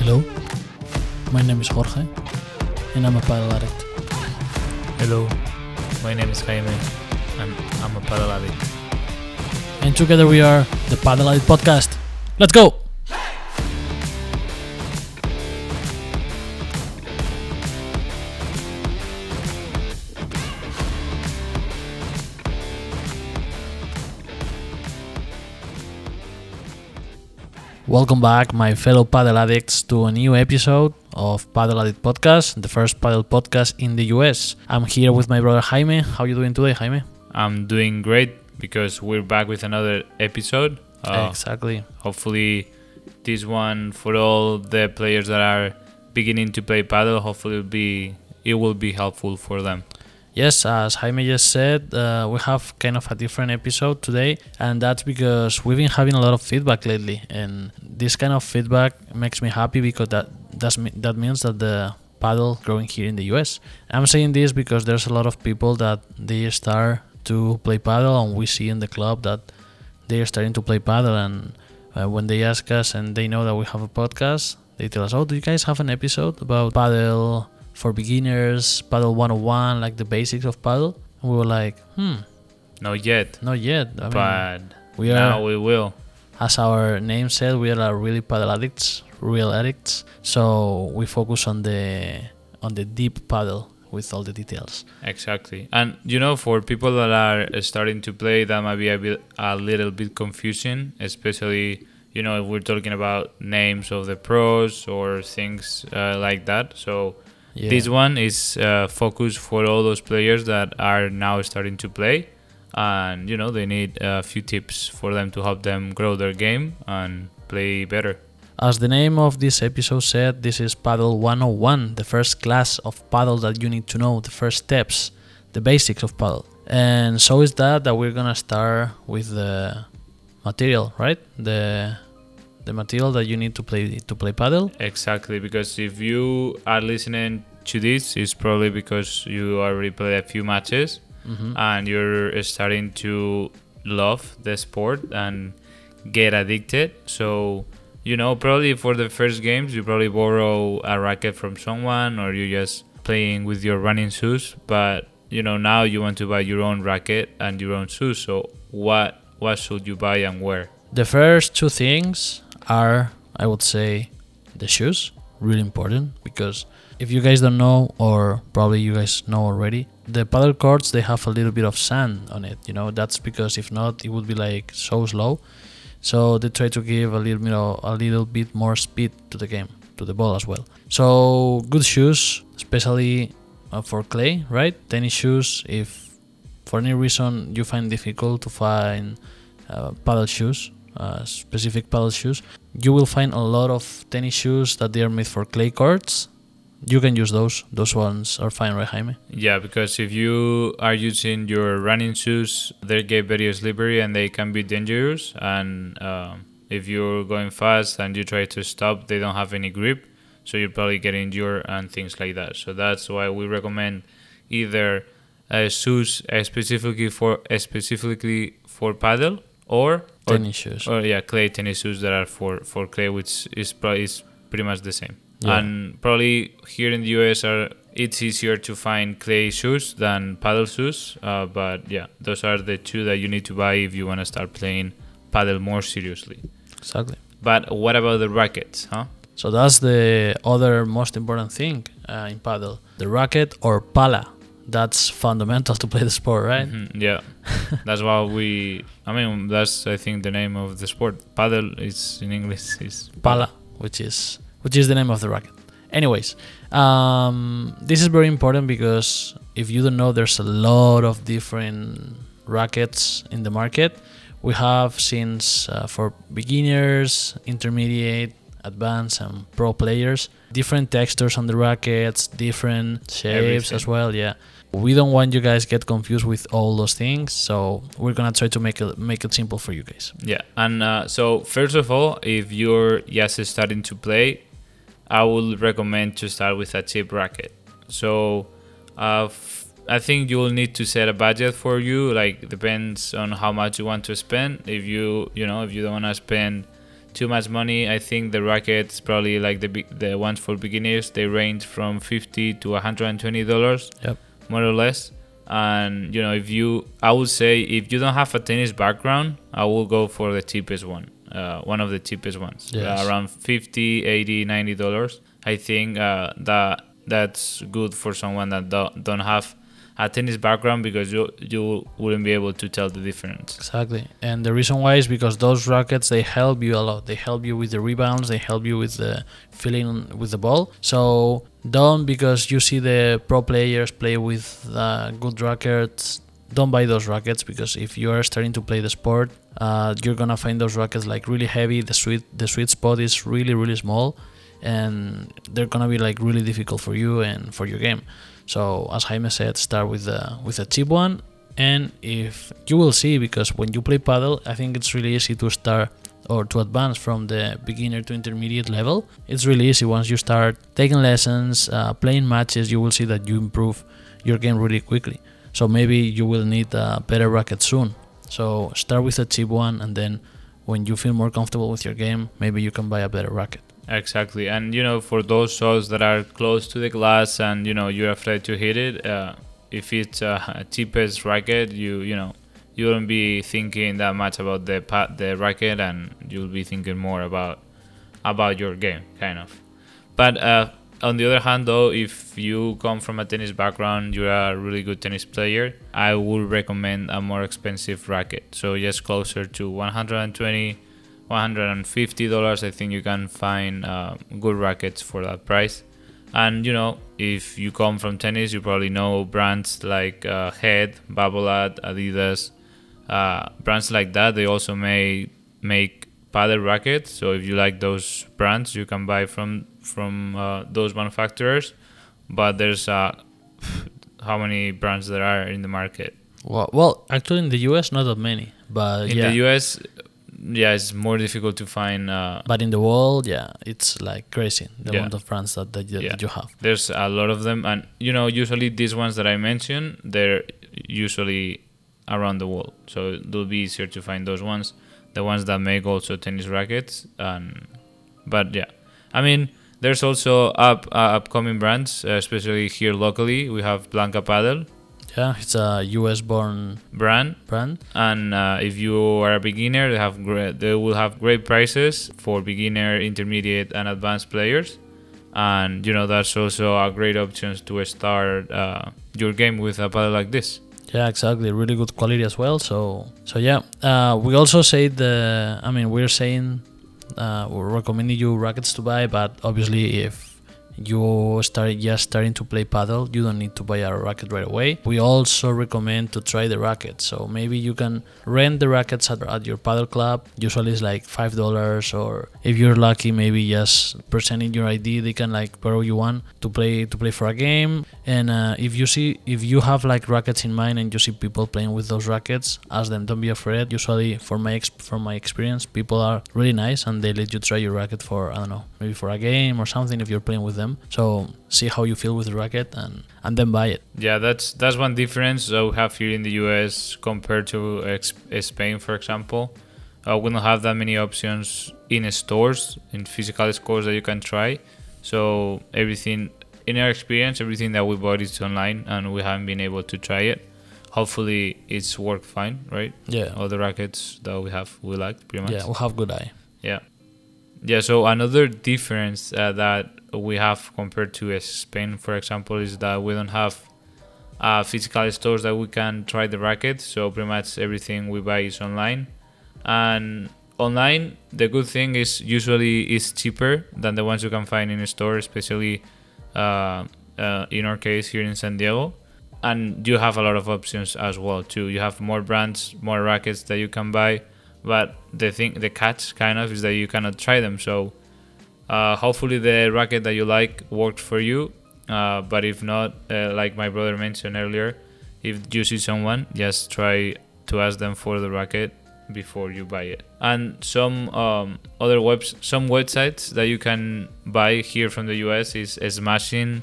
Hello, my name is Jorge, and I'm a padel addict. Hello, my name is Jaime, and I'm a padel addict. And together we are the Padel Addict Podcast. Let's go! Welcome back, my fellow padel addicts, to a new episode of Padel Addict Podcast, the first padel podcast in the US. I'm here with my brother Jaime. How are you doing today, Jaime? I'm doing great because we're back with another episode. Uh, exactly. hopefully, this one for all the players that are beginning to play padel, hopefully it'll be it will be helpful for them. Yes, as Jaime just said, uh, we have kind of a different episode today, and that's because we've been having a lot of feedback lately, and this kind of feedback makes me happy because that that's, that means that the padel growing here in the US. I'm saying this because there's a lot of people that they start to play padel, and we see in the club that they are starting to play padel, and uh, when they ask us and they know that we have a podcast, they tell us, "Oh, do you guys have an episode about padel?" For beginners, padel 101, like the basics of padel. And we were like, hmm, Not yet, not yet. I mean, but we are, now we will. as our name said, we are really padel addicts, real addicts. So we focus on the on the deep padel with all the details. Exactly. And you know, for people that are starting to play, that might be a bit a little bit confusing, especially you know if we're talking about names of the pros or things uh, like that. So Yeah. this one is uh, focused for all those players that are now starting to play, and you know they need a few tips for them to help them grow their game and play better. As the name of this episode said, this is Padel 101, the first class of padel that you need to know, the first steps, the basics of padel. And so is that that we're gonna start with the material, right? The the material that you need to play to play padel. Exactly, because if you are listening to this, it's probably because you already played a few matches Mhm. and you're starting to love the sport and get addicted. So, you know, probably for the first games, you probably borrow a racket from someone or you just playing with your running shoes. But you know, now you want to buy your own racket and your own shoes. So, what what should you buy and where? The first two things are, I would say, the shoes. Really important because if you guys don't know, or probably you guys know already, the padel courts they have a little bit of sand on it. You know that's because if not, it would be like so slow. So they try to give a little bit, of, a little bit more speed to the game, to the ball as well. So good shoes, especially uh, for clay, right? Tennis shoes. If for any reason you find difficult to find uh, padel shoes, uh, specific padel shoes, you will find a lot of tennis shoes that they are made for clay courts. You can use those. Those ones are fine, right, Jaime? Yeah, because if you are using your running shoes, they get very slippery and they can be dangerous. And um, if you're going fast and you try to stop, they don't have any grip, so you probably get injured and things like that. So that's why we recommend either uh, shoes uh, specifically for uh, specifically for padel or or, Tennis shoes. or yeah clay tennis shoes that are for for clay, which is probably is pretty much the same. Yeah. And probably here in the US are it's easier to find clay shoes than padel shoes. Uh, but yeah, those are the two that you need to buy if you want to start playing padel more seriously. Exactly. But what about the rackets, huh? So that's the other most important thing uh, in padel: the racket or pala. That's fundamental to play the sport, right? Mhm, yeah, that's why we. I mean, that's I think the name of the sport. Padel is in English is Pala, which is which is the name of the racket. Anyways, um, this is very important because if you don't know, there's a lot of different rackets in the market. We have since uh, for beginners, intermediate, advanced, and pro players, different textures on the rackets, different shapes as well. Yeah, we don't want you guys get confused with all those things, so we're gonna try to make it make it simple for you guys. Yeah, and uh, so first of all, if you're just starting to play, I would recommend to start with a cheap racket. So, uh, f- I think you will need to set a budget for you. Like depends on how much you want to spend. If you you know if you don't want to spend too much money. I think the rackets probably like the the ones for beginners they range from 50 to 120 dollars, Yep. More or less. And you know, if you, I would say, if you don't have a tennis background, I will go for the cheapest one, uh, one of the cheapest ones, Yes. uh, around 50, 80, 90 dollars. I think uh, that that's good for someone that don't, don't have a tennis background because you you wouldn't be able to tell the difference. Exactly. And the reason why is because those rackets they help you a lot. They help you with the rebounds, they help you with the feeling with the ball. So don't because you see the pro players play with uh, good rackets, don't buy those rackets because if you are starting to play the sport, uh, you're gonna find those rackets like really heavy. The sweet the sweet spot is really really small, and they're gonna be like really difficult for you and for your game. So as Jaime said, start with the with a cheap one, and if you will see because when you play paddle, I think it's really easy to start or to advance from the beginner to intermediate level. It's really easy once you start taking lessons, uh, playing matches. You will see that you improve your game really quickly. So maybe you will need a better racket soon. So start with a cheap one, and then when you feel more comfortable with your game, maybe you can buy a better racket. Exactly, and you know, for those shots that are close to the glass and you know you're afraid to hit it, uh, if it's a cheapest racket, you you know you won't be thinking that much about the pa- the racket, and you'll be thinking more about about your game, kind of. But uh, on the other hand, though, if you come from a tennis background, you're a really good tennis player, I would recommend a more expensive racket. So just closer to 120 150 dollars i think you can find uh, good rackets for that price. And you know if you come from tennis you probably know brands like uh, head babolat adidas uh, brands like that. They also may make padel rackets. So if you like those brands you can buy from from uh, those manufacturers. But there's uh, how many brands there are in the market? Well, well, actually in the US, not that many, but in yeah. the us yeah it's more difficult to find uh, but in the world, yeah, it's like crazy the Yeah. amount of brands that that, you- Yeah. that you have. there's a lot of them and you know usually these ones that i mentioned they're usually around the world so it'll be easier to find those ones the ones that make also tennis rackets and but yeah i mean there's also up uh, upcoming brands uh, especially here locally we have blanca padel Yeah, it's a US born brand brand. and uh, if you are a beginner they have great, they will have great prices for beginner intermediate and advanced players and you know that's also a great option to start uh, your game with a paddle like this Yeah, exactly. Really good quality as well. So, so yeah. Uh, we also say the. I mean, we're saying uh, we're recommending you rackets to buy, but obviously, if you start just starting to play padel, you don't need to buy a racket right away. We also recommend to try the racket. So maybe you can rent the rackets at, at your padel club. Usually it's like five dollars, or if you're lucky, maybe just presenting your ID, they can like borrow you one to play to play for a game. And uh, if you see if you have like rackets in mind and you see people playing with those rackets, ask them. Don't be afraid. Usually, for my from my experience, people are really nice and they let you try your racket for I don't know maybe for a game or something if you're playing with them. So see how you feel with the racket and and then buy it. yeah that's that's one difference that we have here in the us compared to ex- spain for example. Uh, we don't have that many options in stores in physical stores that you can try. So everything in our experience everything that we bought is online and we haven't been able to try it. Hopefully it's worked fine right? Yeah. all the rackets that we have we liked pretty much. Yeah, we'll have good eye. yeah. Yeah so another difference uh, that we have compared to spain for example is that we don't have uh, physical stores that we can try the racket. So pretty much everything we buy is online. And online the good thing is usually is cheaper than the ones you can find in a store especially uh, uh, in our case here in san diego. And you have a lot of options as well too. You have more brands more rackets that you can buy. But the thing the catch kind of is that you cannot try them. So uh, hopefully the racket that you like worked for you. Uh, but if not uh, like my brother mentioned earlier if you see someone just try to ask them for the racket before you buy it. And some um, other webs some websites that you can buy here from the us is smashinn.com.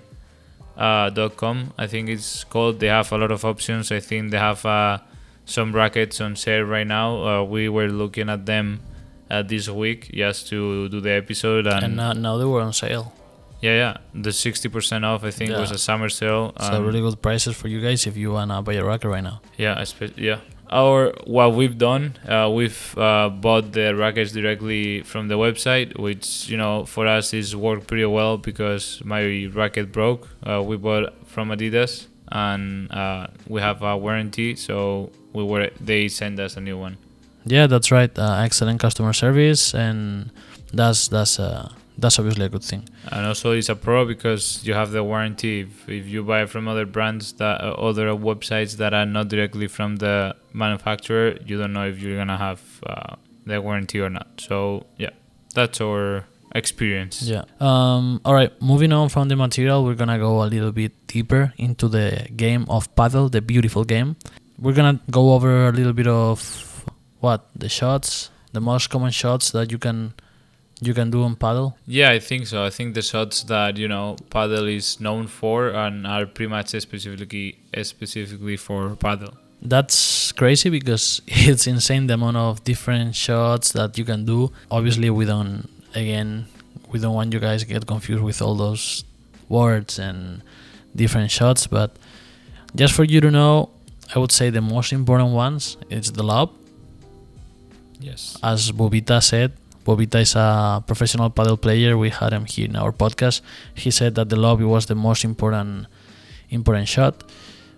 uh, I think it's called. They have a lot of options. I think they have uh, some rackets on sale right now. Uh, we were looking at them uh, this week just to do the episode and, And now, now they were on sale. yeah yeah the 60% off I think was a summer sale So really good prices for you guys if you wanna buy a racket right now. Yeah, yeah. Our what we've done, uh, we've uh, bought the rackets directly from the website, which you know for us is worked pretty well because my racket broke. Uh, we bought from Adidas, and uh, we have a warranty, so we were they send us a new one. Yeah, that's right. Uh, excellent customer service, and that's that's uh, that's obviously a good thing. And also, it's a pro because you have the warranty. If, if you buy from other brands that uh, other websites that are not directly from the manufacturer, you don't know if you're gonna have uh, the warranty or not. So yeah, that's our experience. Yeah. Um. All right. Moving on from the material, we're gonna go a little bit deeper into the game of padel, the beautiful game. We're gonna go over a little bit of what the shots, the most common shots that you can you can do on padel. Yeah, I think so. I think the shots that you know padel is known for and are pretty much specifically specifically for padel. That's crazy because it's insane the amount of different shots that you can do. Obviously, we don't again we don't want you guys to get confused with all those words and different shots, but just for you to know, I would say the most important ones is the lob. Yes. As Bobita said, Bobita is a professional padel player. We had him here in our podcast. He said that the lob was the most important important shot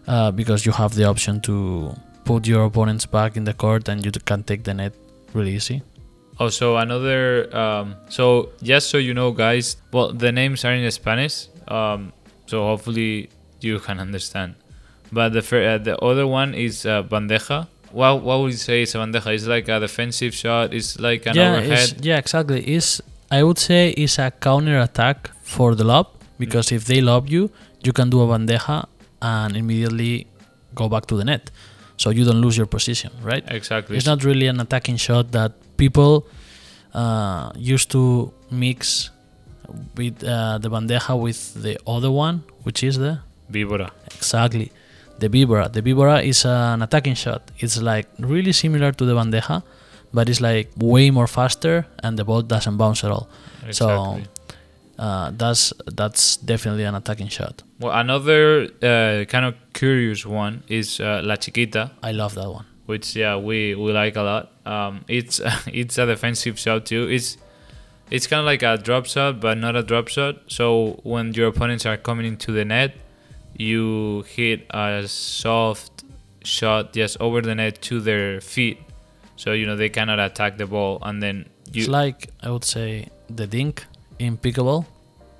uh, because you have the option to put your opponents back in the court and you can take the net really easy. Also, another. Um, so, just so you know, guys, well, the names are in Spanish, um, so hopefully you can understand. But the uh, the other one is uh, bandeja. What what would you say is a bandeja? It's like a defensive shot. It's like an yeah, overhead. yeah, exactly. Is I would say it's a counter attack for the lob because if they lob you, you can do a bandeja and immediately go back to the net, so you don't lose your position, right? Exactly. It's not really an attacking shot that people uh, used to mix with uh, the bandeja with the other one, which is the víbora. exactly the vibora. The vibora is an attacking shot. It's like really similar to the bandeja, but it's like way more faster and the ball doesn't bounce at all. Exactly. Uh, that's that's definitely an attacking shot. well, another uh, kind of curious one is uh, la chiquita. I love that one. which yeah we, we like a lot. Um, it's it's a defensive shot too. It's it's kind of like a drop shot, but not a drop shot. So when your opponents are coming into the net, you hit a soft shot just over the net to their feet, so you know they cannot attack the ball, and then you it's like I would say the dink in pickleball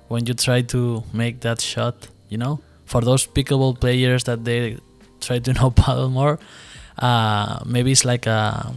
when you try to make that shot. You know, for those pickleball players that they try to know padel more, uh, maybe it's like a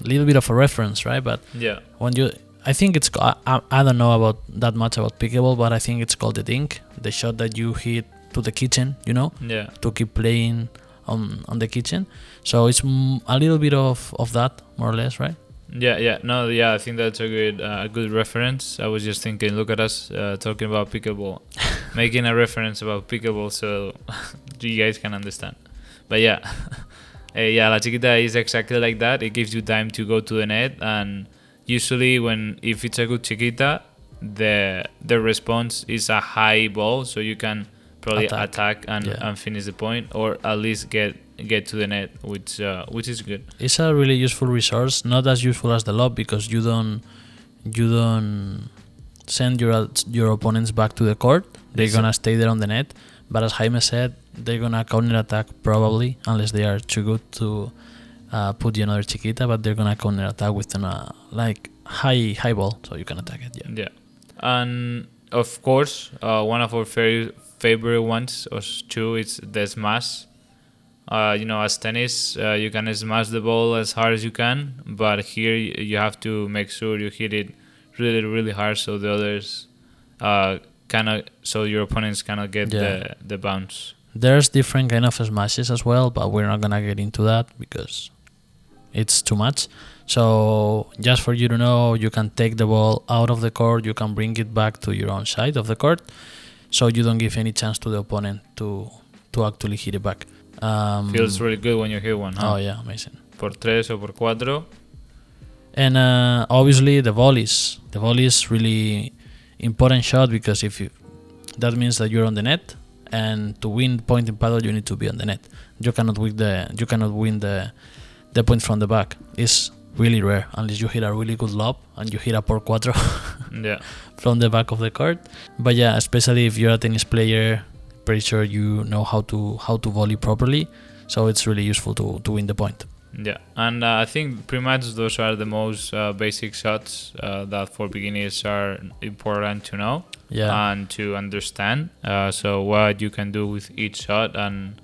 little bit of a reference, right? But yeah when you I think it's I, I I don't know about that much about pickleball, but I think it's called the dink, the shot that you hit to the kitchen, you know, yeah to keep playing on on the kitchen. So it's a little bit of of that, more or less, right? Yeah, yeah, no, yeah. I think that's a good, uh, good reference. I was just thinking, look at us uh, talking about pickleball, making a reference about pickleball, so you guys can understand. But yeah, uh, yeah, la chiquita is exactly like that. It gives you time to go to the net, and usually when if it's a good chiquita, the the response is a high ball, so you can probably Attack. attack, and, Yeah. and finish the point, or at least get get to the net, which uh, which is good. It's a really useful resource, not as useful as the lob because you don't you don't send your your opponents back to the court. They're It's gonna stay there on the net. But as Jaime said, they're gonna counter attack probably unless they are too good to uh, put you another chiquita. But they're gonna counter attack with an uh, like high high ball, so you can attack it. Yeah. Yeah, and of course, uh, one of our very favorite ones or two is the smash. Uh, you know, as tennis, uh, you can smash the ball as hard as you can, but here you have to make sure you hit it really, really hard, so the others uh, cannot, so your opponents cannot get Yeah. the the bounce. There's different kind of smashes as well, but we're not gonna get into that because it's too much. So just for you to know, you can take the ball out of the court, you can bring it back to your own side of the court, so you don't give any chance to the opponent to to actually hit it back. Um, Feels really good when you hit one, huh? Oh yeah, amazing. Por tres o por cuatro. And uh, obviously the volleys. The volley is really important shot because if you, that means that you're on the net, and to win point in padel you need to be on the net. You cannot win the you cannot win the the point from the back. It's really rare unless you hit a really good lob and you hit a por cuatro Yeah. from the back of the court. But yeah, especially if you're a tennis player, pretty sure you know how to how to volley properly. So it's really useful to to win the point. Yeah, and uh, I think pretty much those are the most uh, basic shots uh, that for beginners are important to know Yeah. and to understand. Uh, so what you can do with each shot and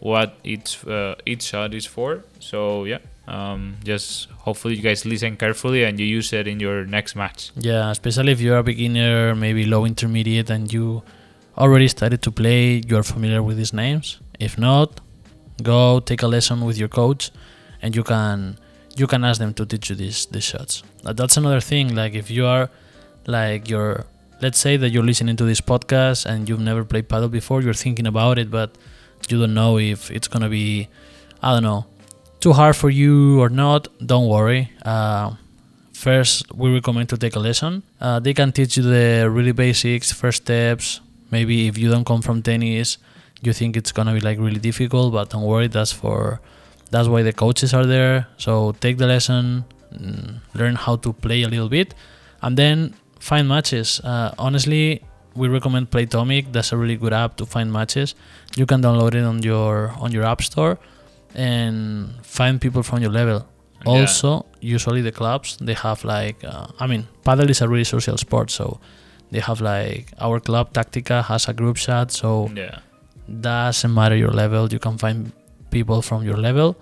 what each uh, each shot is for. So yeah, um, just hopefully you guys listen carefully and you use it in your next match. Yeah, especially if you're a beginner, maybe low intermediate, and you already started to play, you're familiar with these names. If not, go take a lesson with your coach, and you can you can ask them to teach you these these shots. That's another thing. Like if you are like you're let's say that you're listening to this podcast and you've never played padel before, you're thinking about it, but you don't know if it's gonna be I don't know too hard for you or not. Don't worry. Uh, first we recommend to take a lesson. Uh, they can teach you the really basics first steps. Maybe if you don't come from tennis you think it's gonna be like really difficult but don't worry that's for that's why the coaches are there. So take the lesson mm, learn how to play a little bit and then find matches. Uh, honestly we recommend playtomic. That's a really good app to find matches. You can download it on your on your app store and find people from your level. Yeah. also usually the clubs they have like uh, i mean padel is a really social sport so they have like our club tactica has a group chat so yeah, doesn't matter your level you can find people from your level.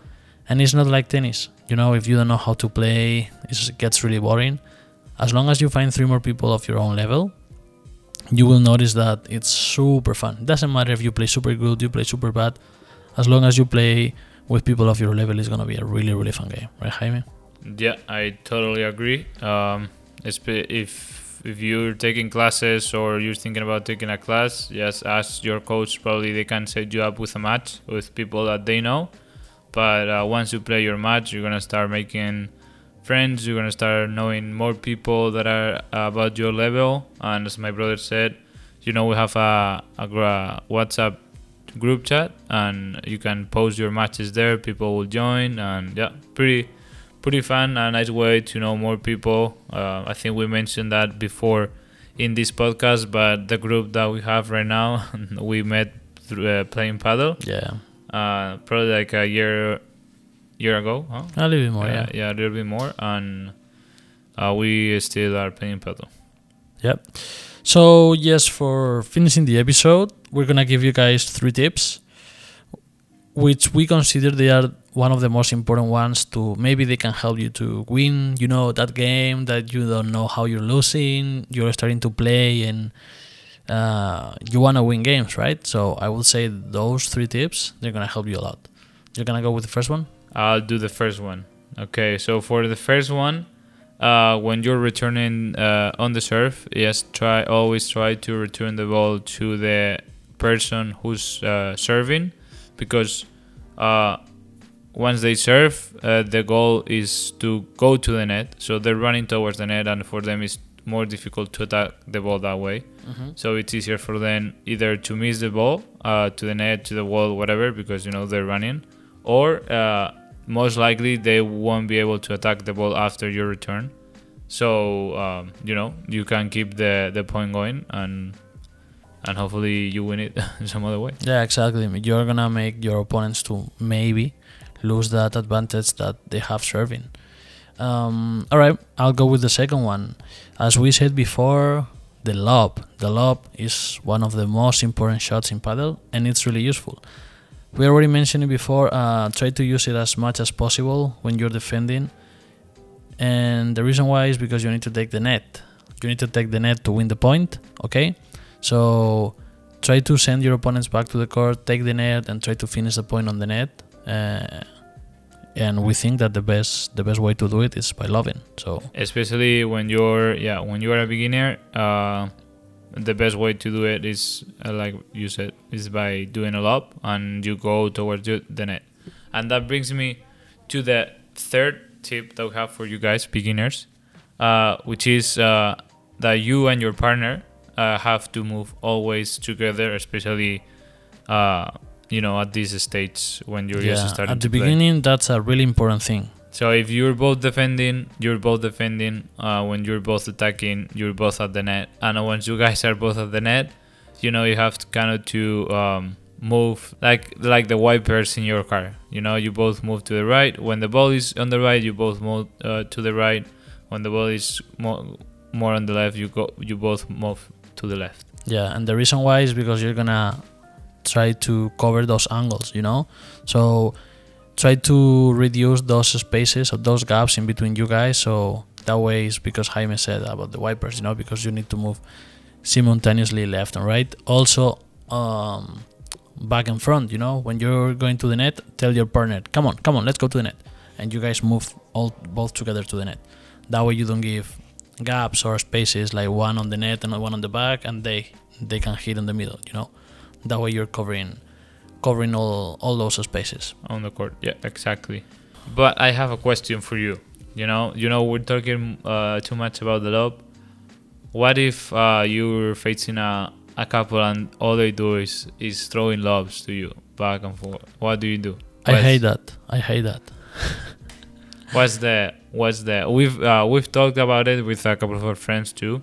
And it's not like tennis you know if you don't know how to play it gets really boring. As long as you find three more people of your own level you will notice that it's super fun. It doesn't matter if you play super good you play super bad as long as you play with people of your level it's going to be a really really fun game right jaime yeah. I totally agree. Um, if if you're taking classes or you're thinking about taking a class, just ask your coach. Probably they can set you up with a match with people that they know. But uh, once you play your match, you're gonna start making friends. You're gonna start knowing more people that are about your level. And as my brother said, you know we have a, a WhatsApp group chat, and you can post your matches there. People will join, and yeah, pretty pretty fun and nice way to know more people. Uh, I think we mentioned that before in this podcast, but the group that we have right now, we met through uh, playing padel. yeah Uh, probably like a year year ago, huh? a little bit more yeah yeah, a little bit more, and uh, we still are playing padel. Yep. So, yes, for finishing the episode, we're going to give you guys three tips, which we consider they are one of the most important ones to maybe they can help you to win, you know, that game that you don't know how you're losing, you're starting to play and uh, you want to win games, right? So, I would say those three tips, they're going to help you a lot. You're going to go with the first one? I'll do the first one. Okay, so for the first one, uh, when you're returning uh, on the serve, yes, try always try to return the ball to the person who's uh, serving, because uh, once they serve, uh, the goal is to go to the net. So they're running towards the net, and for them it's more difficult to attack the ball that way. Mm-hmm. So it's easier for them either to miss the ball uh, to the net, to the wall, whatever, because you know they're running, or uh, most likely they won't be able to attack the ball after your return. So um, you know you can keep the the point going and and hopefully you win it some other way. Yeah, exactly. You're gonna make your opponents to maybe lose that advantage that they have serving. Um, all right, I'll go with the second one. As we said before, the lob. The lob is one of the most important shots in padel, and it's really useful. We already mentioned it before. Uh, try to use it as much as possible when you're defending, and the reason why is because you need to take the net. You need to take the net to win the point. Okay, so try to send your opponents back to the court, take the net, and try to finish the point on the net. Uh, and we think that the best the best way to do it is by lobbing. So Especially when you're yeah when you are a beginner, uh, the best way to do it is uh, like you said is by doing a lob and you go towards the net, and that brings me to the third tip that we have for you guys, beginners, uh, which is uh, that you and your partner uh, have to move always together, especially uh, you know at these stages when you're yeah, just starting at the to play. beginning, that's a really important thing. So if you're both defending, you're both defending. Uh, when you're both attacking, you're both at the net. And once you guys are both at the net, you know you have to kind of to um, move like like the wipers in your car. You know you both move to the right. When the ball is on the right, you both move uh, to the right. When the ball is more more on the left, you go you both move to the left. Yeah, and the reason why is because you're gonna try to cover those angles, you know. So try to reduce those spaces or those gaps in between you guys. So that way is because Jaime said about the wipers, you know, because you need to move simultaneously left and right. Also, um, back and front, you know, when you're going to the net, tell your partner, "Come on, come on, let's go to the net," and you guys move all both together to the net. That way you don't give gaps or spaces like one on the net and one on the back, and they they can hit in the middle, you know. That way you're covering covering all all those spaces. on the court. Yeah, exactly. But I have a question for you. You know, you know, we're talking uh, too much about the lob. What if uh, you're facing a, a couple and all they do is is throwing lobs to you back and forth? What do you do? I hate that. I hate that. What's the what's the we've uh, we've talked about it with a couple of our friends too.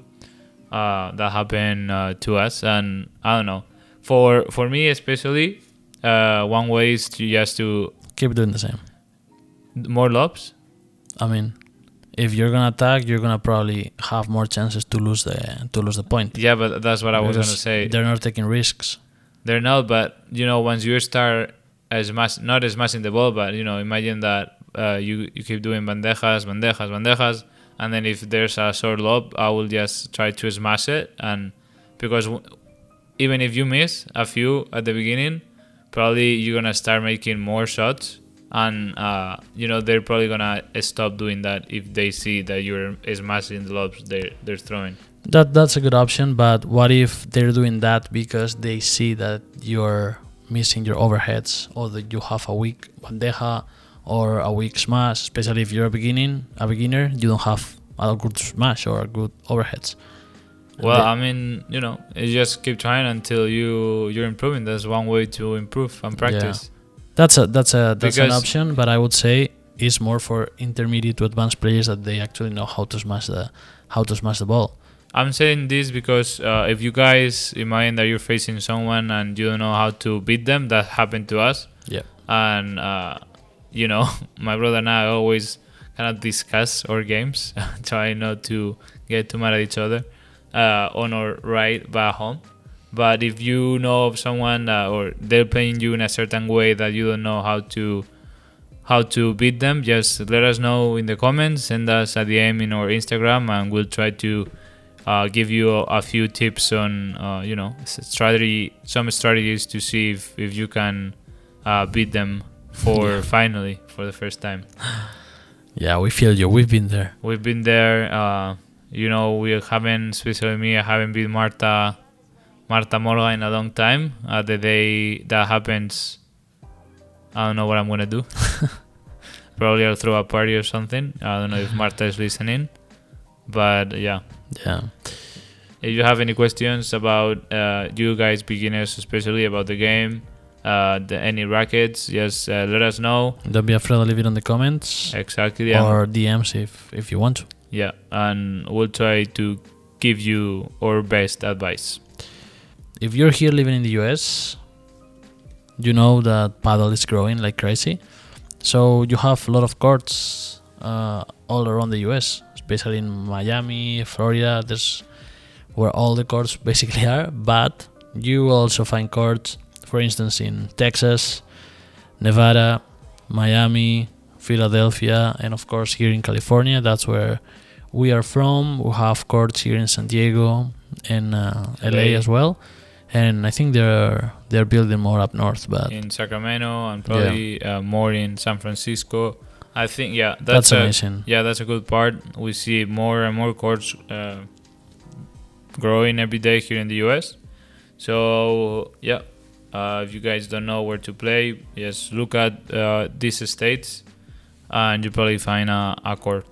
Uh, that happened uh, to us, and I don't know. For for me especially, uh, one way is to just to Keep doing the same. more lobs. I mean, if you're gonna attack, you're gonna probably have more chances to lose the to lose the point. Yeah, but that's what I was gonna say. They're not taking risks. They're not, but you know, once you start as much, not as much in the ball, but you know, imagine that uh, you you keep doing bandejas, bandejas, bandejas, and then if there's a short lob, I will just try to smash it, and because w- even if you miss a few at the beginning, probably you're gonna start making more shots, and uh, you know they're probably gonna stop doing that if they see that you're smashing the lobs they're they're throwing. That that's a good option, but what if they're doing that because they see that you're missing your overheads or that you have a weak bandeja or a weak smash, especially if you're a beginning a beginner, you don't have a good smash or a good overheads. Well, I mean, you know, you just keep trying until you you're improving. That's one way to improve and practice. Yeah. That's a that's a that's an option, but I would say it's more for intermediate to advanced players that they actually know how to smash the how to smash the ball. I'm saying this because uh, if you guys imagine that you're facing someone and you don't know how to beat them, that happened to us. Yeah. And uh, you know, my brother and I always kind of discuss our games, try not to get too mad at each other uh, on our right back home. But if you know of someone uh, or they're playing you in a certain way that you don't know how to how to beat them, just let us know in the comments. Send us a DM in our Instagram, and we'll try to uh, give you a, a few tips on uh, you know strategy, some strategies to see if, if you can uh, beat them for Yeah. finally for the first time. Yeah, we feel you. We've been there. We've been there. You know, we haven't, especially me, I haven't beat Marta, Marta Morga in a long time. Uh, the day that happens, I don't know what I'm gonna do. Probably I'll throw a party or something. I don't know if Marta is listening, but yeah. Yeah. If you have any questions about uh, you guys, beginners, especially about the game, uh, the, any rackets, just uh, let us know. Don't be afraid to leave it in the comments Exactly. yeah. or DMs if if you want to. Yeah, and we'll try to give you our best advice. If you're here living in the US, you know that padel is growing like crazy. So you have a lot of courts uh, all around the US, especially in Miami, Florida. There's where all the courts basically are. But you also find courts, for instance, in Texas, Nevada, Miami, Philadelphia, and of course here in California. That's where we are from. We have courts here in San Diego and uh, LA LA. as well. And I think they're they're building more up north, but in Sacramento and probably uh, more in San Francisco. I think yeah, that's, that's, a, amazing. yeah, that's a good part. We see more and more courts uh, growing every day here in the US. So yeah, uh, if you guys don't know where to play, just look at uh, these states. And you probably find a, a court.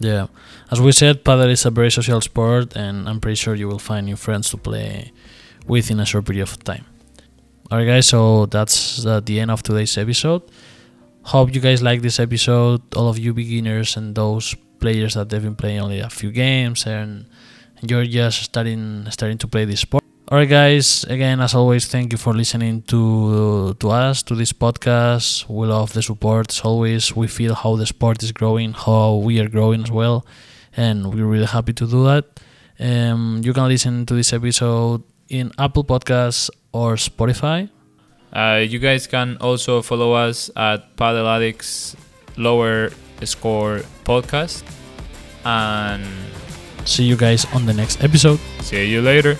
Yeah, as we said, padel is a very social sport, and I'm pretty sure you will find new friends to play with in a short period of time. Alright, guys, so that's uh, the end of today's episode. Hope you guys like this episode. All of you beginners and those players that they've been playing only a few games and you're just starting starting to play this sport. Alright, guys. Again, as always, thank you for listening to to us to this podcast. We love the support. As always, we feel how the sport is growing, how we are growing as well, and we're really happy to do that. Um, you can listen to this episode in Apple Podcasts or Spotify. Uh, you guys can also follow us at Padel Addicts Lower Score Podcast. And See you guys on the next episode. see you later.